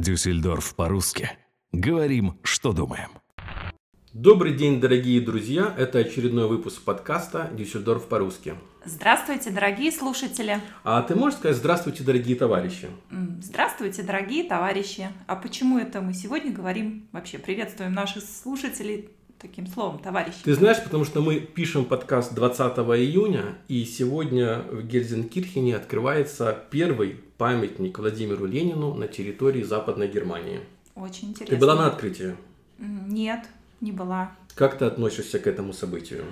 Дюссельдорф по-русски. Говорим, что думаем. Добрый день, дорогие друзья! Это очередной выпуск подкаста «Дюссельдорф по-русски». Здравствуйте, дорогие слушатели! А ты можешь сказать «Здравствуйте, дорогие товарищи»? Здравствуйте, дорогие товарищи! А почему это мы сегодня говорим, вообще приветствуем наших слушателей таким словом, товарищи? Ты знаешь, потому что мы пишем подкаст 20 июня, и сегодня в Гельзенкирхене открывается первый памятник Владимиру Ленину на территории Западной Германии. Очень интересно. Ты была на открытии? Нет, не была. Как ты относишься к этому событию?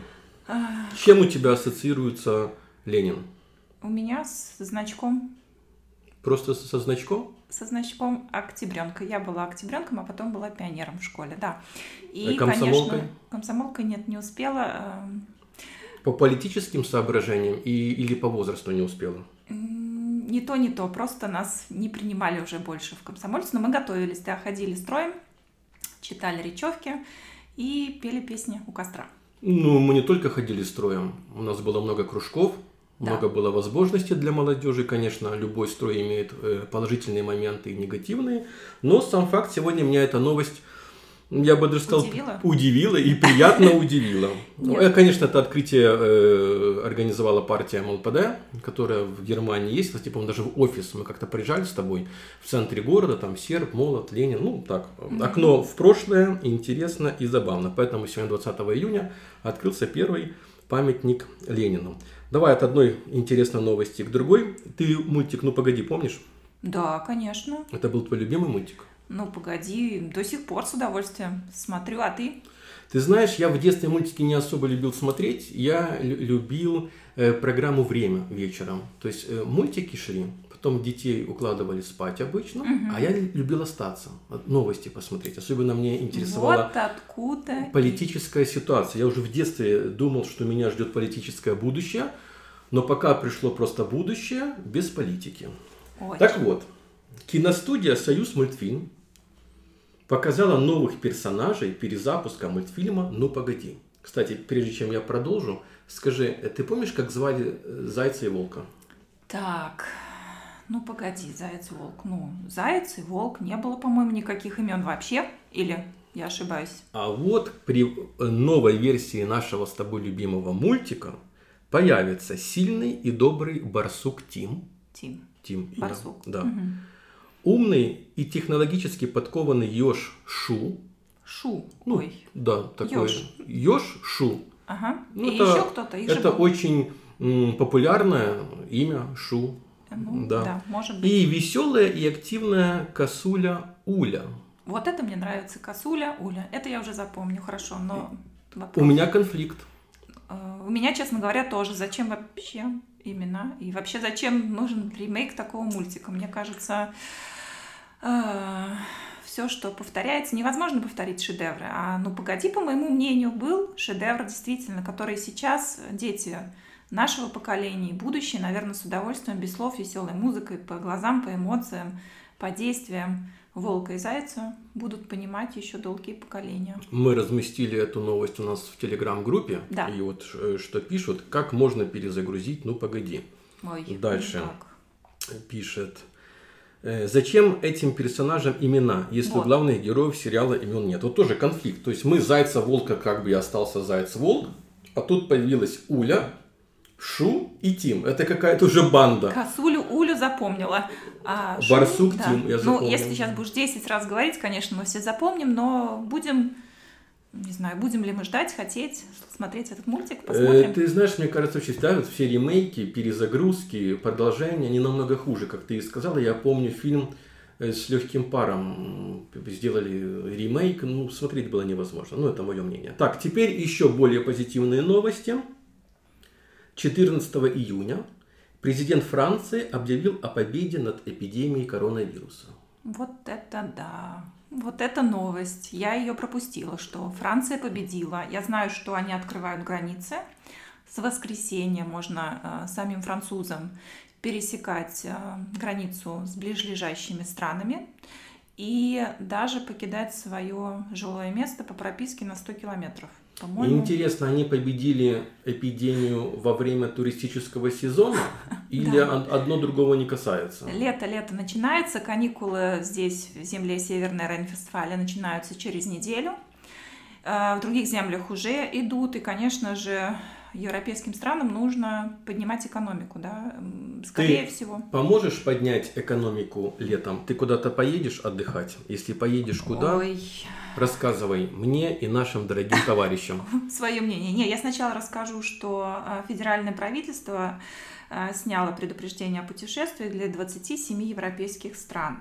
С чем у тебя ассоциируется Ленин? У меня с значком. Просто со значком? Со значком октябренка. Я была октябренком, а потом была пионером в школе, да. И, а комсомолкой? конечно, комсомолкой нет, не успела. Эм. По политическим соображениям и, или по возрасту не успела? Не то, не то. Просто нас не принимали уже больше в комсомольце. Но мы готовились, да, ходили строем, читали речевки и пели песни у костра. Ну, мы не только ходили строем. У нас было много кружков, да. много было возможностей для молодежи. Конечно, любой строй имеет э, положительные моменты и негативные. Но сам факт сегодня меня эта новость я бы даже сказал, удивила, удивила и приятно удивила. Ну, э, конечно, это открытие э, организовала партия МЛПД, которая в Германии есть. Кстати, по даже в офис мы как-то приезжали с тобой в центре города, там серб, молот, Ленин. Ну, так, окно в прошлое, интересно и забавно. Поэтому сегодня, 20 июня, открылся первый памятник Ленину. Давай от одной интересной новости к другой. Ты мультик «Ну, погоди» помнишь? Да, конечно. Это был твой любимый мультик? Ну, погоди, до сих пор с удовольствием смотрю, а ты? Ты знаешь, я в детстве мультики не особо любил смотреть. Я любил э, программу «Время» вечером. То есть э, мультики шли, потом детей укладывали спать обычно, угу. а я любил остаться, новости посмотреть. Особенно мне интересовала вот откуда политическая ситуация. Я уже в детстве думал, что меня ждет политическое будущее, но пока пришло просто будущее без политики. Очень. Так вот, киностудия «Союз мультфильм» показала новых персонажей перезапуска мультфильма «Ну погоди». Кстати, прежде чем я продолжу, скажи, ты помнишь, как звали э, Зайца и Волка? Так, ну погоди, Заяц и Волк. Ну, Заяц и Волк, не было, по-моему, никаких имен вообще, или я ошибаюсь? А вот при э, новой версии нашего с тобой любимого мультика появится сильный и добрый барсук Тим. Тим. Тим. Барсук. Да. Угу. Умный и технологически подкованный Ёж Шу. Шу. Ну, Ой. Да, такой. Ёж Шу. Ага. Ну, и это, еще кто-то. Их это очень м, популярное имя Шу. Ну, да. да, может быть. И веселая и активная косуля Уля. Вот это мне нравится. Косуля, Уля. Это я уже запомню, хорошо, но вопрос. У меня конфликт. Э, у меня, честно говоря, тоже. Зачем вообще имена? И вообще, зачем нужен ремейк такого мультика? Мне кажется, э, все, что повторяется, невозможно повторить шедевры. А ну погоди, по моему мнению, был шедевр действительно, который сейчас дети нашего поколения и будущее, наверное, с удовольствием, без слов, веселой музыкой, по глазам, по эмоциям, по действиям волка и зайца будут понимать еще долгие поколения. Мы разместили эту новость у нас в телеграм-группе. Да. И вот э, что пишут, как можно перезагрузить, ну погоди. Ой, Дальше пишет. Э, зачем этим персонажам имена, если вот. у главных героев сериала имен нет? Вот тоже конфликт. То есть мы Зайца-Волка, как бы и остался Заяц-Волк, а тут появилась Уля, Шу и Тим. Это какая-то уже банда. Косулю, Улю запомнила. А Барсук, Шу, Тим, да. я запомнил. Ну, если сейчас будешь 10 раз говорить, конечно, мы все запомним, но будем, не знаю, будем ли мы ждать, хотеть, смотреть этот мультик, э, посмотрим. Э, ты знаешь, мне кажется, вообще, да, вот все ремейки, перезагрузки, продолжения, они намного хуже, как ты и сказала. Я помню фильм э, с легким паром сделали ремейк, ну, смотреть было невозможно. Ну, это мое мнение. Так, теперь еще более позитивные новости. 14 июня президент Франции объявил о победе над эпидемией коронавируса. Вот это да. Вот это новость. Я ее пропустила, что Франция победила. Я знаю, что они открывают границы. С воскресенья можно э, самим французам пересекать э, границу с ближайшими странами и даже покидать свое жилое место по прописке на 100 километров. По-моему... Интересно, они победили эпидемию во время туристического сезона или одно другого не касается? Лето, лето начинается, каникулы здесь, в земле Северной Рейн-Фестфалия, начинаются через неделю. Э, в других землях уже идут, и, конечно же, европейским странам нужно поднимать экономику, да, скорее Ты всего. Поможешь поднять экономику летом? Ты куда-то поедешь отдыхать? Если поедешь куда? Ой. Рассказывай мне и нашим дорогим товарищам. Свое мнение. Не, я сначала расскажу, что э, федеральное правительство э, сняло предупреждение о путешествии для 27 европейских стран.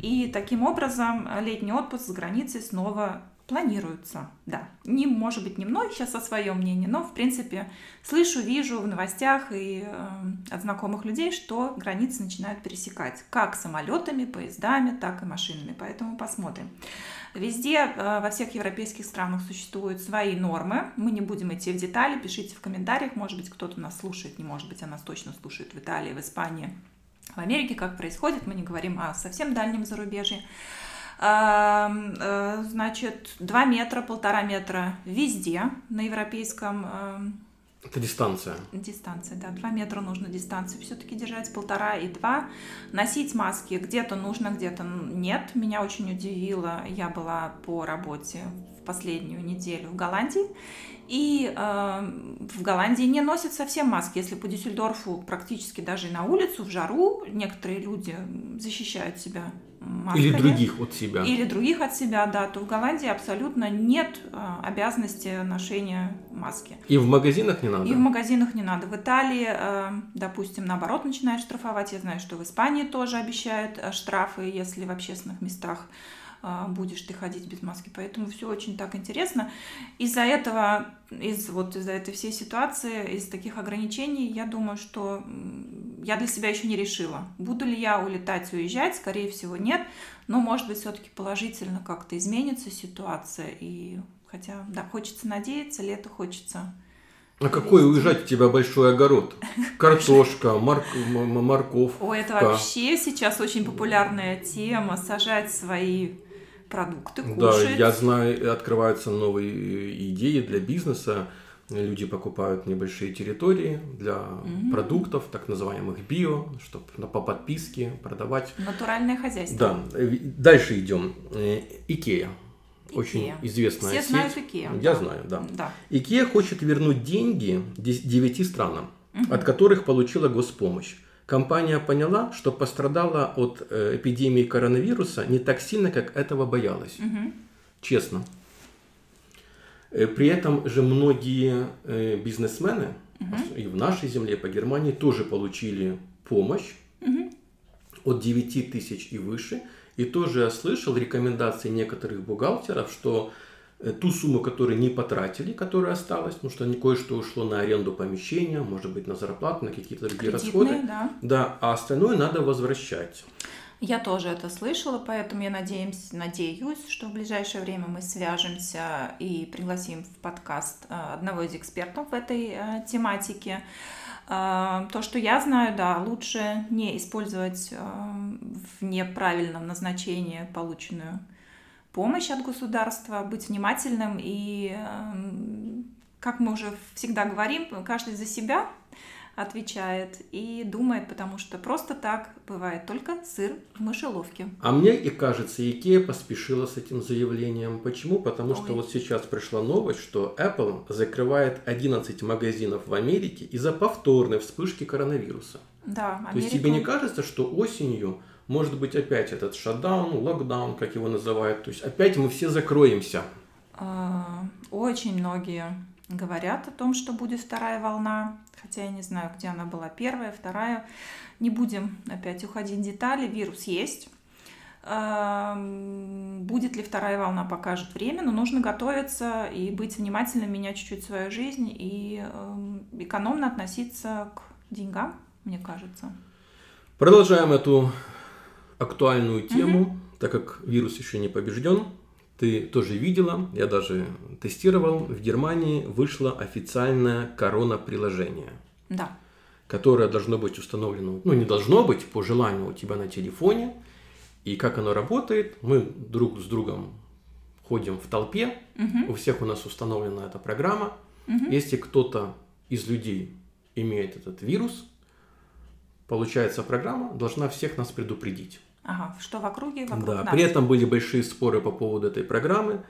И таким образом летний отпуск с границей снова планируются, да. Не, может быть, не мной сейчас о своем мнении, но, в принципе, слышу, вижу в новостях и э, от знакомых людей, что границы начинают пересекать как самолетами, поездами, так и машинами. Поэтому посмотрим. Везде, э, во всех европейских странах существуют свои нормы. Мы не будем идти в детали, пишите в комментариях. Может быть, кто-то нас слушает, не может быть, а нас точно слушает в Италии, в Испании, в Америке, как происходит. Мы не говорим о совсем дальнем зарубежье. Э, значит, 2 метра, полтора метра везде на европейском это дистанция. Дистанция, да. Два метра нужно дистанцию все-таки держать, полтора и два. Носить маски где-то нужно, где-то нет. Меня очень удивило. Я была по работе в последнюю неделю в Голландии. И э, в Голландии не носят совсем маски. Если по Дюссельдорфу практически даже и на улицу, в жару, некоторые люди защищают себя масками. Или других от себя. Или других от себя, да. То в Голландии абсолютно нет э, обязанности ношения маски. И в магазинах не надо? И в магазинах не надо. В Италии, э, допустим, наоборот, начинают штрафовать. Я знаю, что в Испании тоже обещают э, штрафы, если в общественных местах будешь ты ходить без маски. Поэтому все очень так интересно. Из-за этого, из вот из-за этой всей ситуации, из таких ограничений, я думаю, что я для себя еще не решила. Буду ли я улетать, уезжать? Скорее всего, нет. Но, может быть, все-таки положительно как-то изменится ситуация. И хотя, да, хочется надеяться, лето хочется а какой уезжать у тебя большой огород? Картошка, морк, морковка. О, это вообще сейчас очень популярная тема, сажать свои продукты кушать. Да, я знаю, открываются новые идеи для бизнеса. Люди покупают небольшие территории для mm-hmm. продуктов, так называемых био, чтобы по подписке продавать. Натуральное хозяйство. Да. Дальше идем. Э, Икея. Очень известная Все сеть. знают Икея. Я да. знаю, да. да. Икея хочет вернуть деньги девяти странам, угу. от которых получила госпомощь компания поняла, что пострадала от э, эпидемии коронавируса не так сильно, как этого боялась. Угу. Честно. Э, при этом же многие э, бизнесмены угу. и в нашей земле, по Германии, тоже получили помощь угу. от 9 тысяч и выше. И тоже я слышал рекомендации некоторых бухгалтеров, что ту сумму, которую не потратили, которая осталась, потому что кое-что ушло на аренду помещения, может быть, на зарплату, на какие-то другие Кредитные, расходы. Да. да, а остальное надо возвращать. Я тоже это слышала, поэтому я надеюсь, надеюсь, что в ближайшее время мы свяжемся и пригласим в подкаст э, одного из экспертов в этой э, тематике. То, что я знаю, да, лучше не использовать в неправильном назначении полученную помощь от государства, быть внимательным и, эм, как мы уже всегда говорим, каждый за себя отвечает и думает, потому что просто так бывает только сыр в мышеловке. А мне и кажется, Икея поспешила с этим заявлением. Почему? Потому Ой. что вот сейчас пришла новость, что Apple закрывает 11 магазинов в Америке из-за повторной вспышки коронавируса. Да, Америка... То есть тебе не кажется, что осенью может быть опять этот шатдаун, локдаун, как его называют. То есть опять мы все закроемся. А, очень многие говорят о том, что будет вторая волна, хотя я не знаю, где она была первая, вторая. Не будем опять уходить в детали, вирус есть. А, будет ли вторая волна, покажет время, но нужно готовиться и быть внимательным, менять чуть-чуть свою жизнь и эм, экономно относиться к деньгам, мне кажется. Продолжаем эту актуальную тему, угу. так как вирус еще не побежден. Ты тоже видела, я даже тестировал, в Германии вышло официальное корона-приложение. Да. Которое должно быть установлено, ну не должно быть, по желанию у тебя на телефоне. И как оно работает, мы друг с другом ходим в толпе, Мгм. у всех у нас установлена эта программа. Мгм. Если кто-то из людей имеет этот вирус, получается, программа должна всех нас предупредить. Ага, что в округе, вокруг Да, нас. при этом были большие споры по поводу этой программы.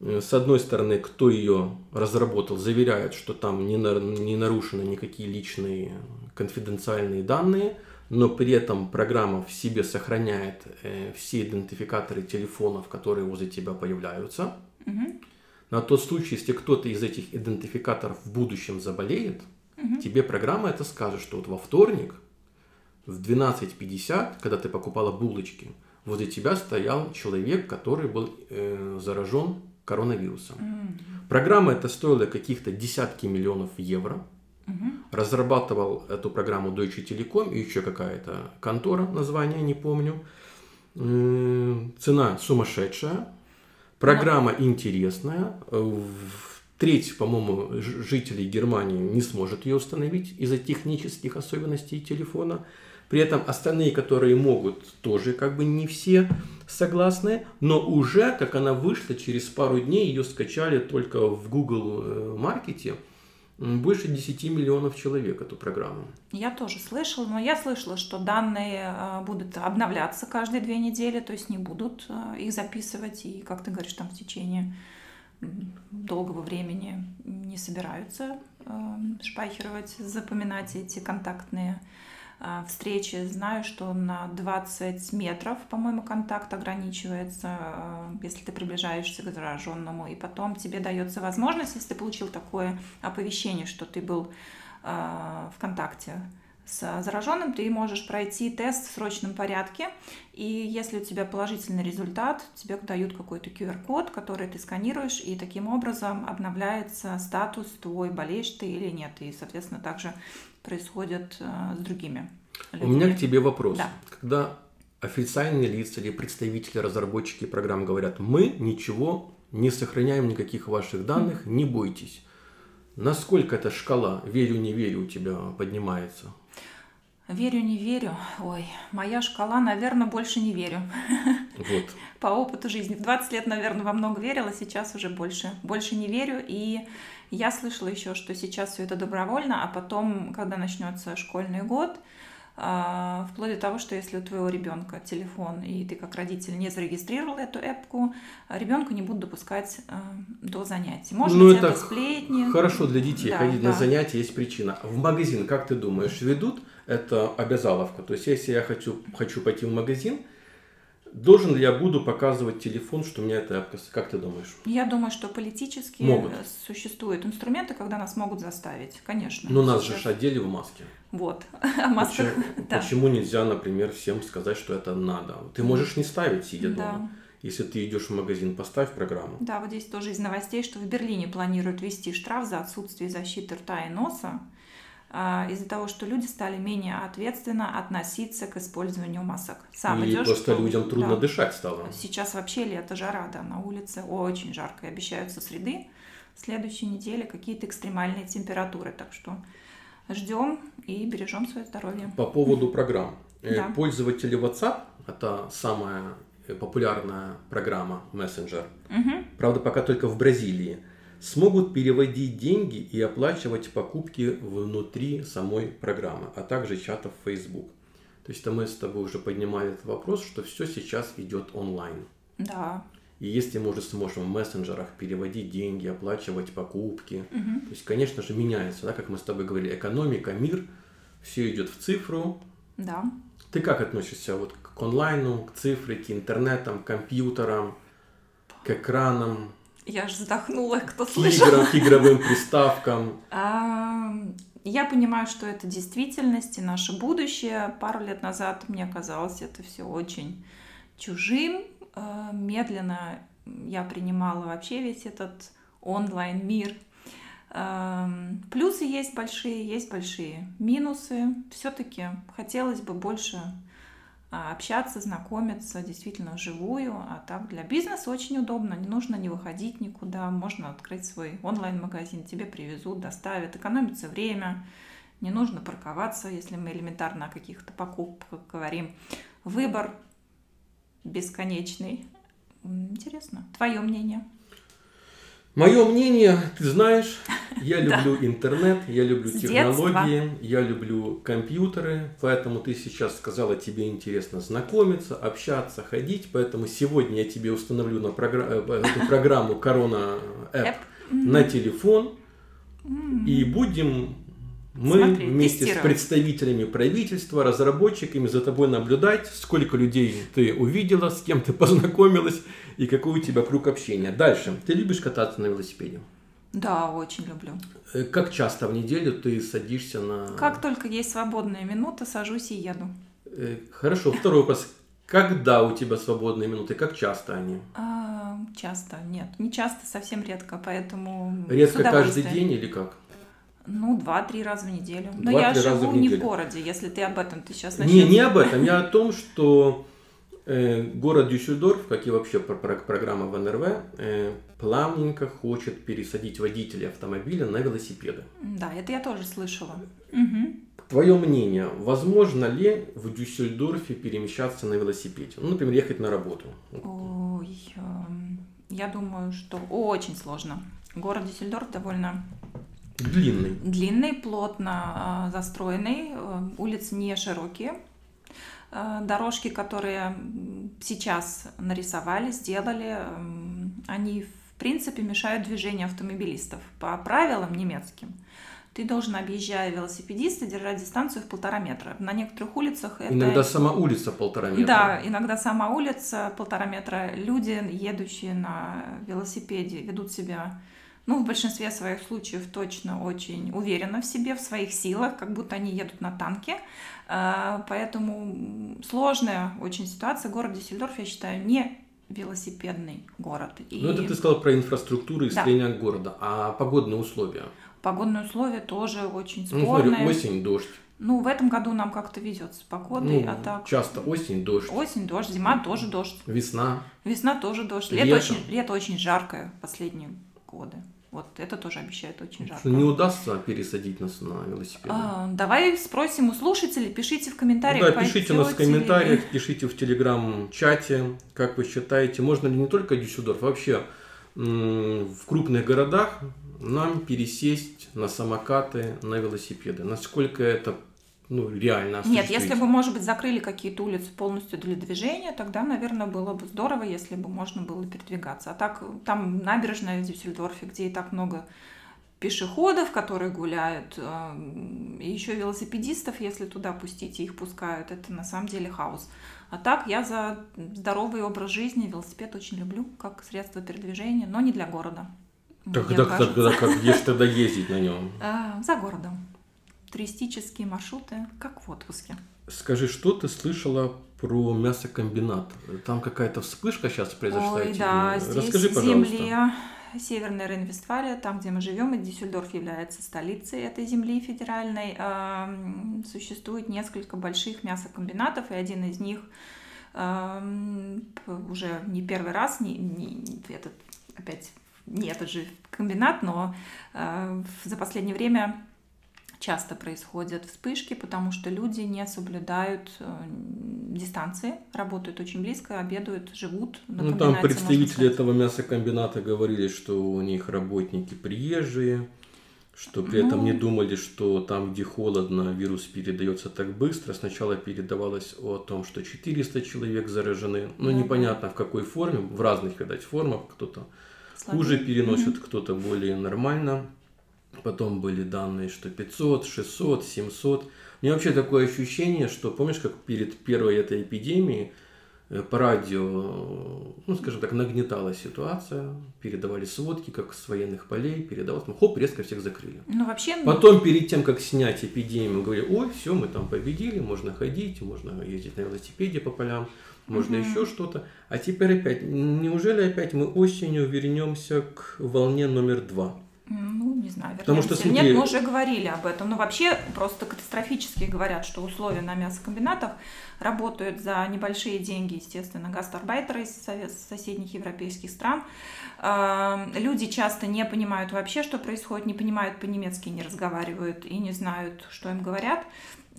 Э, С одной стороны, кто ее разработал, заверяет, что там не, на- не нарушены никакие личные конфиденциальные данные, но при этом программа в себе сохраняет э, все идентификаторы телефонов, которые возле тебя появляются. Мгм. На тот случай, если кто-то из этих идентификаторов в будущем заболеет, тебе программа это скажет, что вот во вторник в 12.50, когда ты покупала булочки, возле тебя стоял человек, который был э, заражен коронавирусом. М. Программа эта стоила каких-то десятки миллионов евро. Мгм. Разрабатывал эту программу Deutsche Telekom и еще какая-то контора, название не помню. М, Цена сумасшедшая. Программа интересная. Э, Треть, по-моему, жителей Германии не сможет ее установить из-за технических особенностей телефона. При этом остальные, которые могут, тоже как бы не все согласны. Но уже, как она вышла, через пару дней ее скачали только в Google э, Маркете. Больше 10 миллионов человек эту программу. Я тоже слышала, но я слышала, что данные э, будут обновляться каждые две недели, то есть не будут э, их записывать, и, как ты говоришь, там в течение долгого времени не собираются шпайхировать, запоминать эти контактные встречи. Знаю, что на 20 метров, по-моему, контакт ограничивается, э, если ты приближаешься к зараженному, и потом тебе дается возможность, если ты получил такое оповещение, что ты был э, в контакте с зараженным, ты можешь пройти тест в срочном порядке, и если у тебя положительный результат, тебе дают какой-то QR-код, который ты сканируешь, и таким образом обновляется статус твой, болеешь ты или нет, и, соответственно, также происходит э, с другими У людьми. меня к тебе вопрос. Да. Когда официальные лица или представители, разработчики программ говорят, мы ничего не сохраняем никаких ваших данных, не бойтесь. Насколько эта шкала верю, не верю у тебя поднимается? Верю, не верю. Ой, моя шкала, наверное, больше не верю. Вот. по опыту жизни. В 20 лет, наверное, во много верила, сейчас уже больше, больше не верю. И я слышала еще, что сейчас все это добровольно, а потом, когда начнется школьный год, а, вплоть до того, что если у твоего ребенка телефон, и ты как родитель не зарегистрировал эту эпку, ребенка не будут допускать а, до занятий. Может Ну, быть, это это сплетни. Хорошо для детей Да, ходить да. на занятия, есть причина. В магазин, как ты думаешь, ведут это обязаловка? То есть, если я хочу, хочу пойти в магазин, должен ли я буду показывать телефон, что у меня это эпка? Как ты думаешь? Я думаю, что политически Могут. существуют инструменты, когда нас могут заставить, конечно. Ну, нас же одели в маске. Вот, о масках, Почему, да. почему нельзя, например, всем сказать, что это надо? Ты можешь не ставить, сидя Да. дома. Если ты идешь в магазин, поставь программу. Да, вот здесь тоже из новостей, что в Берлине планируют ввести штраф за отсутствие защиты рта и носа а, из-за того, что люди стали менее ответственно относиться к использованию масок. Сам Или идешь, просто что- людям трудно да. дышать стало. Сейчас вообще лето, жара, да, на улице очень жарко. И обещают со среды следующей неделе какие-то экстремальные температуры. Так что ждем и бережем свое здоровье. По поводу программ. Э, Да. Пользователи WhatsApp, это самая э, популярная программа, мессенджер, правда, пока только в Бразилии, смогут переводить деньги и оплачивать покупки внутри самой программы, а также чатов Facebook. То есть, мы с тобой уже поднимали этот вопрос, что все сейчас идет онлайн. Да. И если мы уже сможем в мессенджерах переводить деньги, оплачивать покупки, Мгм. то есть, конечно же, меняется, да, как мы с тобой говорили, экономика, мир, все идет в цифру. Да. Ты как относишься вот к онлайну, к цифре, к интернетам, к компьютерам, к экранам, Я аж вздохнула, кто слышал. к игровым приставкам? Я понимаю, что это действительность и наше будущее. Пару лет назад мне казалось это все очень чужим. А, Медленно я принимала вообще весь этот онлайн-мир. Плюсы есть большие, есть большие минусы. Все-таки хотелось бы больше общаться, знакомиться действительно вживую. А так для бизнеса очень удобно. Не нужно не выходить никуда. Можно открыть свой онлайн-магазин. Тебе привезут, доставят. Экономится время. Не нужно парковаться, если мы элементарно о каких-то покупках говорим. Выбор бесконечный. Интересно. Твое мнение? Мое мнение, ты знаешь, я люблю интернет, я люблю технологии, я люблю компьютеры, поэтому ты сейчас сказала, тебе интересно знакомиться, общаться, ходить, поэтому сегодня я тебе установлю на програ- э, эту программу Корона App на телефон. И будем мы Смотреть, вместе с представителями правительства, разработчиками за тобой наблюдать, сколько людей ты увидела, с кем ты познакомилась и какой у тебя круг общения. Дальше. Ты любишь кататься на велосипеде? Да, очень люблю. Э, как часто в неделю ты садишься на... Как только есть свободная минута, сажусь и еду. Э, хорошо. Второй вопрос. Когда у тебя свободные минуты? Как часто они? А, часто, нет. Не часто, совсем редко, поэтому... Редко каждый день или как? Ну, два-три раза в неделю. Но я живу в не в городе, если ты об этом ты сейчас начнешь. Не, не об этом. Я о том, что город Дюссельдорф, как и вообще программа в НРВ, э, плавненько хочет пересадить водителей автомобиля на велосипеды. Да, это я тоже слышала. Угу. Твое мнение, возможно ли в Дюссельдорфе перемещаться на велосипеде? Ну, например, ехать на работу. Ой, эм, я думаю, что очень сложно. Город Дюссельдорф довольно Длинный. Длинный, плотно а, застроенный, э, улицы не широкие. Э, дорожки, которые сейчас нарисовали, сделали, они в принципе мешают движению автомобилистов. По правилам немецким ты должен, объезжая велосипедиста, держать дистанцию в полтора метра. На некоторых улицах это... Иногда сама улица полтора метра. Да, иногда сама улица полтора метра. Люди, едущие на велосипеде, ведут себя ну, в большинстве своих случаев точно очень уверенно в себе, в своих силах, как будто они едут на танке. А, поэтому сложная очень ситуация. Город Дюссельдорф, я считаю, не велосипедный город. И... Ну, это ты сказал про инфраструктуру и да. строение города. А погодные условия? Погодные условия тоже очень спорные. Ну, смотри, осень, дождь. Ну, в этом году нам как-то везет с погодой, ну, а так... Часто осень, дождь. Осень, дождь, зима тоже дождь. Весна. Весна тоже дождь. Лето, очень, лето очень жаркое последние годы. Вот это тоже обещает очень жарко. Не удастся пересадить нас на велосипед. А, давай спросим у слушателей, пишите в комментариях. Ну, да, пишите нас в комментариях, ли... пишите в телеграм-чате, как вы считаете, можно ли не только Дюссельдорф, а вообще в крупных городах нам пересесть на самокаты, на велосипеды. Насколько это ну, реально Нет, если бы, может быть, закрыли какие-то улицы полностью для движения, тогда, наверное, было бы здорово, если бы можно было передвигаться. А так, там набережная в Дюссельдорфе, где и так много пешеходов, которые гуляют, э, и еще велосипедистов, если туда пустить, и их пускают, это на самом деле хаос. А так я за здоровый образ жизни, велосипед очень люблю, как средство передвижения, но не для города. Тогда, тогда как, где же тогда ездить на нем? А, за городом туристические маршруты, как в отпуске. Скажи, что ты слышала про мясокомбинат? Там какая-то вспышка сейчас произошла. Ой, да, здесь Расскажи, пожалуйста. земле Северная Рейн-Вестфалия, там, где мы живем, и Дюссельдорф является столицей этой земли федеральной, существует несколько больших мясокомбинатов, и один из них уже не первый раз, не, не этот опять не этот же комбинат, но за последнее время часто происходят вспышки, потому что люди не соблюдают э, дистанции, работают очень близко, обедают, живут. На ну, там представители этого мясокомбината говорили, что у них работники приезжие, что при ну, этом не думали, что там, где холодно, вирус передается так быстро. Сначала передавалось о том, что 400 человек заражены, но да, непонятно в какой форме, в разных, видать, формах. Кто-то хуже переносит, mm-hmm. кто-то более нормально. Потом были данные, что 500, 600, 700. У меня вообще такое ощущение, что помнишь, как перед первой этой эпидемией э, по радио, ну, скажем так, нагнеталась ситуация, передавали сводки, как с военных полей, передавалось, ну, хоп, резко всех закрыли. Ну, вообще... Потом, перед тем, как снять эпидемию, говорили, ой, все, мы там победили, можно ходить, можно ездить на велосипеде по полям, можно угу. еще что-то. А теперь опять, неужели опять мы осенью вернемся к волне номер два? Ну, не знаю, Потому что, смотри... Нет, мы уже говорили об этом. Но вообще просто катастрофически говорят, что условия на мясокомбинатах работают за небольшие деньги, естественно, гастарбайтеры из соседних европейских стран. Люди часто не понимают вообще, что происходит, не понимают по-немецки, не разговаривают и не знают, что им говорят.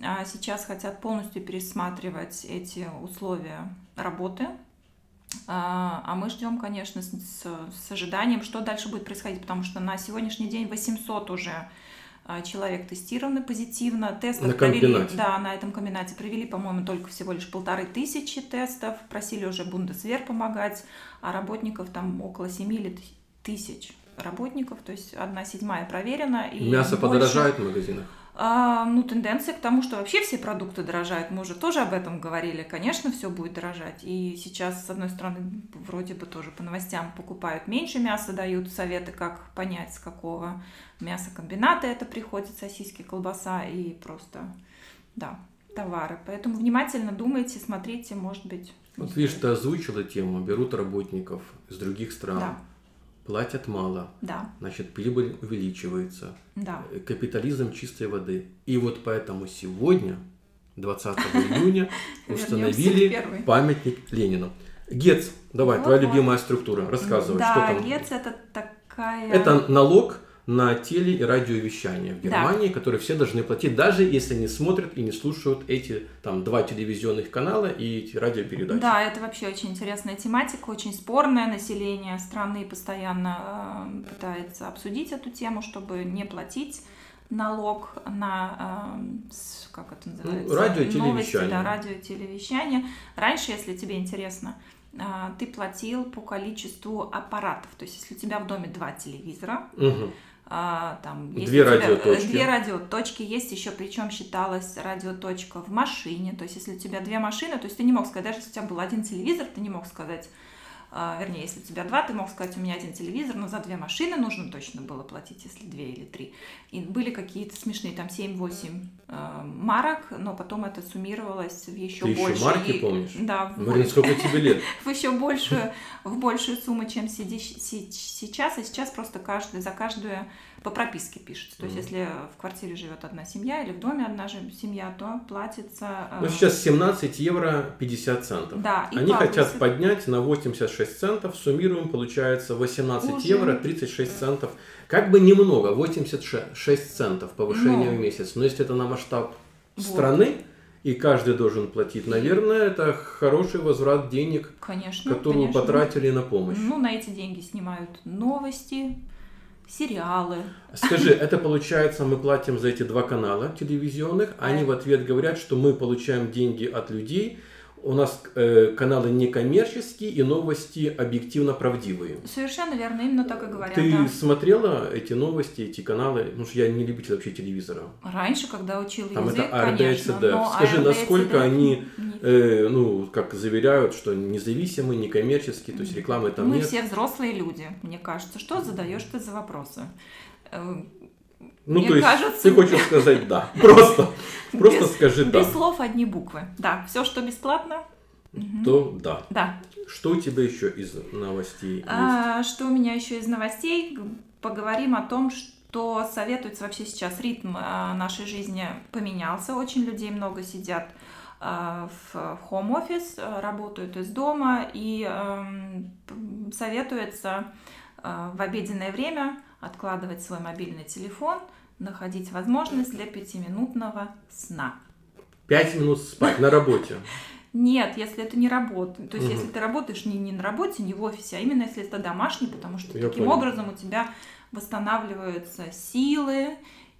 А сейчас хотят полностью пересматривать эти условия работы А, а мы ждем, конечно, с, с ожиданием, что дальше будет происходить, потому что на сегодняшний день 800 уже а, человек тестированы позитивно. Тестов на провели, да, на этом комбинате провели, по-моему, только всего лишь полторы тысячи тестов. Просили уже Бундесвер помогать, а работников там около 7 тысяч работников, то есть одна седьмая проверена. И Мясо больше... подорожает в магазинах? А, ну, тенденция к тому, что вообще все продукты дорожают. Мы уже тоже об этом говорили. Конечно, все будет дорожать. И сейчас, с одной стороны, вроде бы тоже по новостям покупают меньше мяса, дают советы, как понять, с какого мясокомбината это приходит, сосиски, колбаса и просто, да, товары. Поэтому внимательно думайте, смотрите, может быть. Вот видишь, ты озвучила тему, берут работников из других стран. Да платят мало. Да. Значит, прибыль увеличивается. Да. Э, капитализм чистой воды. И вот поэтому сегодня, 20 июня, установили памятник Ленину. ГЕЦ, давай, твоя любимая структура, рассказывай, что там. Да, ГЕЦ это такая... Это налог на теле- и радиовещание в Германии, да. которые все должны платить, даже если не смотрят и не слушают эти там два телевизионных канала и эти радиопередачи. Да, это вообще очень интересная тематика, очень спорная. Население страны постоянно э, пытается обсудить эту тему, чтобы не платить налог на, э, как это называется? Ну, радио, телевещание. Новости, да, радио, телевещание. Раньше, если тебе интересно, э, ты платил по количеству аппаратов. То есть, если у тебя в доме два телевизора, угу а, там есть две тебя, радиоточки. Две радиоточки есть еще, причем считалась радиоточка в машине. То есть, если у тебя две машины, то есть ты не мог сказать, даже если у тебя был один телевизор, ты не мог сказать, вернее, если у тебя два, ты мог сказать, у меня один телевизор, но за две машины нужно точно было платить, если две или три. И были какие-то смешные, там 7-8 э, марок, но потом это суммировалось в еще ты больше. еще марки и, помнишь? Да. Марин, больше, сколько тебе лет? В еще большую, в большую сумму, чем сейчас, и сейчас просто каждый, за каждую по прописке пишется. То есть, если в квартире живет одна семья или в доме одна же семья, то платится... Э, ну, сейчас 17 евро 50 центов. Да. Они хотят поднять на 86 центов, суммируем, получается 18 Уже. евро 36 центов. Как бы немного, 86 центов повышения но. в месяц. Но если это на масштаб вот. страны, и каждый должен платить. Наверное, это хороший возврат денег, конечно, которые конечно. потратили на помощь. Ну, на эти деньги снимают новости, сериалы. Скажи, это получается, мы платим за эти два канала телевизионных, они в ответ говорят, что мы получаем деньги от людей, у нас э, каналы некоммерческие и новости объективно правдивые. Совершенно верно, именно так и говорят. Ты да. смотрела эти новости, эти каналы? Ну, что я не любитель вообще телевизора. Раньше, когда учил Там язык, это АРД, конечно. Но Скажи, АРД, насколько они, э, ну, как заверяют, что независимые, некоммерческие, то есть рекламы там Мы нет? Мы все взрослые люди, мне кажется. Что задаешь ты за вопросы? Ну, Мне то есть кажется... ты хочешь сказать «да». Просто, просто без, скажи «да». Без слов одни буквы. Да, все, что бесплатно. То да. Да. Что у тебя еще из новостей а, Что у меня еще из новостей? Поговорим о том, что советуется вообще сейчас. Ритм а, нашей жизни поменялся. Очень людей много сидят а, в хом-офис, работают из дома и советуется в обеденное время откладывать свой мобильный телефон, находить возможность для пятиминутного сна. Пять минут спать на работе. Нет, если это не работа. То есть, угу. если ты работаешь не, не на работе, не в офисе, а именно если это домашний, потому что Я таким понял. образом у тебя восстанавливаются силы,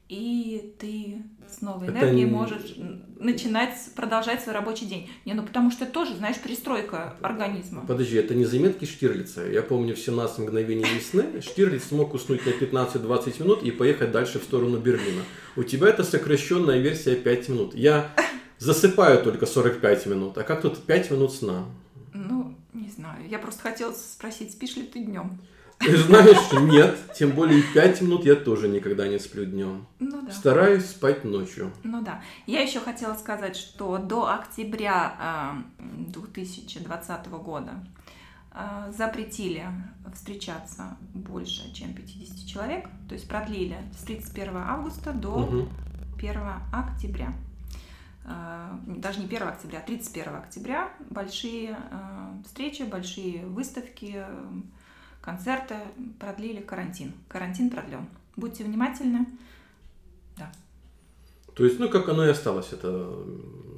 и ты с новой это энергией не... можешь начинать, продолжать свой рабочий день. Не, ну потому что это тоже, знаешь, перестройка организма. Подожди, это не заметки Штирлица. Я помню в 17 мгновений весны Штирлиц смог уснуть на 15-20 минут и поехать дальше в сторону Берлина. У тебя это сокращенная версия 5 минут. Я засыпаю только 45 минут. А как тут 5 минут сна? Ну, не знаю. Я просто хотела спросить, спишь ли ты днем? Знаешь, нет. Тем более 5 минут я тоже никогда не сплю днем. Ну да. Стараюсь спать ночью. Ну да. Я еще хотела сказать, что до октября э, 2020 года э, запретили встречаться больше, чем 50 человек. То есть продлили с 31 августа до угу. 1 октября. Э, даже не 1 октября, а 31 октября большие э, встречи, большие выставки, концерты продлили карантин. Карантин продлен. Будьте внимательны. Да. То есть, ну, как оно и осталось, это...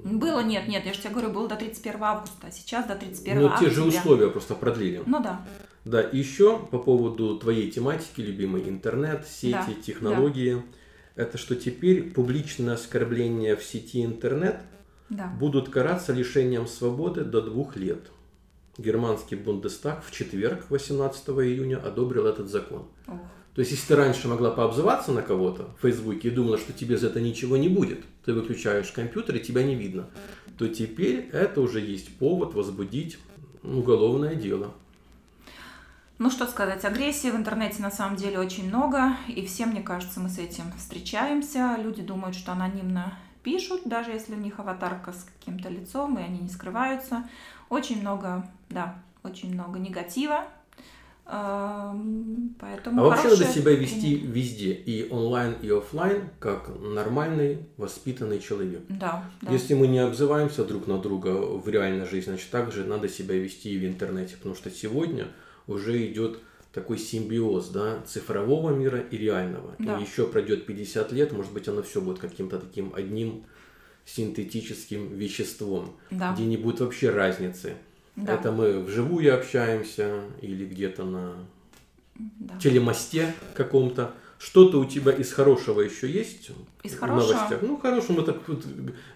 Было, нет, нет, я же тебе говорю, было до 31 августа, а сейчас до 31 Ну, октября. те же условия просто продлили. Ну да. Да, и еще по поводу твоей тематики, любимый интернет, сети, Да, технологии. Это что теперь публичное оскорбление в сети интернет Да. будут караться лишением свободы до двух лет. Германский Бундестаг в четверг, 18 июня, одобрил этот закон. Ох. То есть, если ты раньше могла пообзываться на кого-то в Фейсбуке и думала, что тебе за это ничего не будет, ты выключаешь компьютер и тебя не видно, то теперь это уже есть повод возбудить уголовное дело. Ну что сказать, агрессии в интернете на самом деле очень много, и все, мне кажется, мы с этим встречаемся. Люди думают, что анонимно пишут, даже если у них аватарка с каким-то лицом, и они не скрываются. Очень много, да, очень много негатива. Эм, Поэтому А вообще надо себя вести принять. везде, и онлайн, и оффлайн, как нормальный, воспитанный человек. Да, да. Если мы не обзываемся друг на друга в реальной жизни, значит, также надо себя вести и в интернете, потому что сегодня уже идет такой симбиоз, да, цифрового мира и реального. Да. И еще пройдет 50 лет, может быть, оно все будет каким-то таким одним синтетическим веществом, Да. где не будет вообще разницы. Да. Это мы вживую общаемся или где-то на Да. телемосте каком-то. Что-то у тебя из хорошего еще есть? Из в хорошего? новостях? Ну, хорошо, мы так тут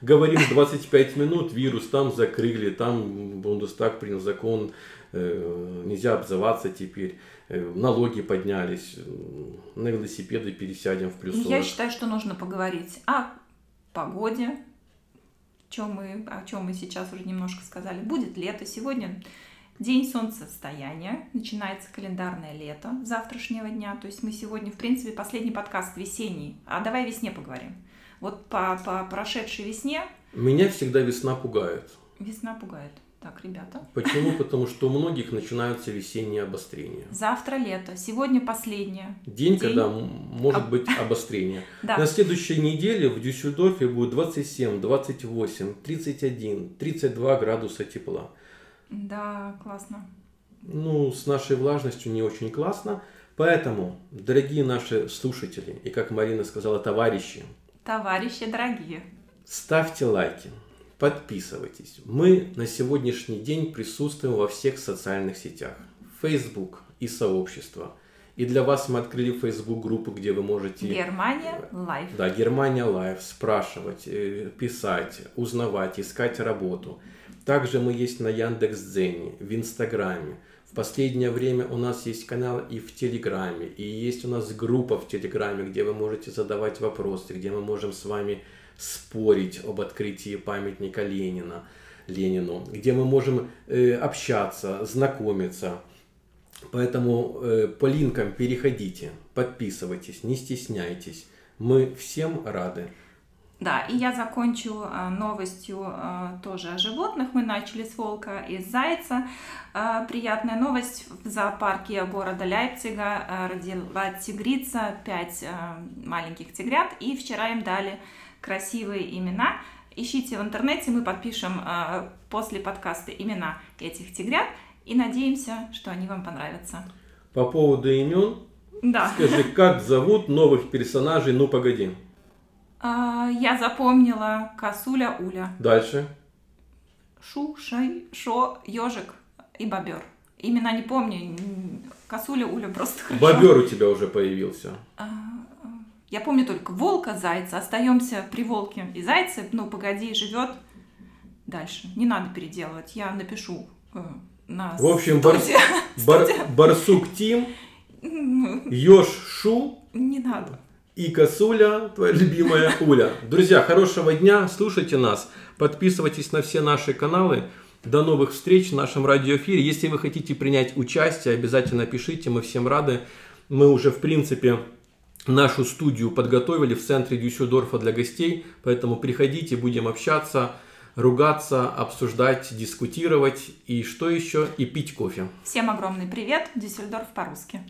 говорим 25 минут, вирус там закрыли, там Бундестаг принял закон, э, нельзя обзываться теперь, э, налоги поднялись, э, на велосипеды пересядем в плюс 40. Я считаю, что нужно поговорить о погоде, чем мы, о чем мы сейчас уже немножко сказали. Будет лето. Сегодня день солнцестояния. Начинается календарное лето завтрашнего дня. То есть мы сегодня, в принципе, последний подкаст весенний. А давай о весне поговорим. Вот по, по прошедшей весне Меня всегда весна пугает. весна пугает. Так, ребята. Почему? Потому что у многих начинаются весенние обострения. Завтра лето. Сегодня последнее. День, День. когда может Об- быть обострение. Да. На следующей неделе в Дюссельдорфе будет 27, 28, 31, 32 градуса тепла. Да, классно. Ну, с нашей влажностью не очень классно. Поэтому, дорогие наши слушатели, и как Марина сказала, товарищи, Товарищи дорогие. ставьте лайки, подписывайтесь. Мы на сегодняшний день присутствуем во всех социальных сетях. Facebook и сообщества. И для вас мы открыли Facebook группу, где вы можете... Германия лайф. Да, Германия Лайв, спрашивать, э, писать, узнавать, искать работу. Также мы есть на Яндекс.Дзене, в Инстаграме. В последнее время у нас есть канал и в Телеграме, и есть у нас группа в Телеграме, где вы можете задавать вопросы, где мы можем с вами спорить об открытии памятника Ленина, Ленину, где мы можем э, общаться, знакомиться. Поэтому э, по линкам переходите, подписывайтесь, не стесняйтесь. Мы всем рады. Да, и я закончу а, новостью а, тоже о животных. Мы начали с волка и с зайца. А, приятная новость. В зоопарке города Лейпцига родила тигрица, пять маленьких тигрят, и вчера им дали красивые имена. Ищите в интернете, мы подпишем а, после подкаста имена этих тигрят и надеемся, что они вам понравятся. По поводу имен, Да. скажи, как зовут новых персонажей, ну погоди. А, я запомнила косуля Уля. Дальше. Шу, Шай, Шо, Ежик и Бобер. Имена не помню. Косуля, Уля просто хорошо. Бобер у тебя уже появился. А, Я помню только волка, зайца. Остаемся при волке и зайце. Ну, погоди, живет дальше. Не надо переделывать. Я напишу э, на В общем, бар- студии. Бар- барсук Тим, М, Ёж Шу Не надо. и косуля, твоя любимая Уля. Друзья, хорошего дня, слушайте нас, подписывайтесь на все наши каналы. До новых встреч в нашем радиоэфире. Если вы хотите принять участие, обязательно пишите, мы всем рады. Мы уже, в принципе, нашу студию подготовили в центре Дюссельдорфа для гостей, поэтому приходите, будем общаться, ругаться, обсуждать, дискутировать и что еще, и пить кофе. Всем огромный привет. Дюссельдорф по-русски.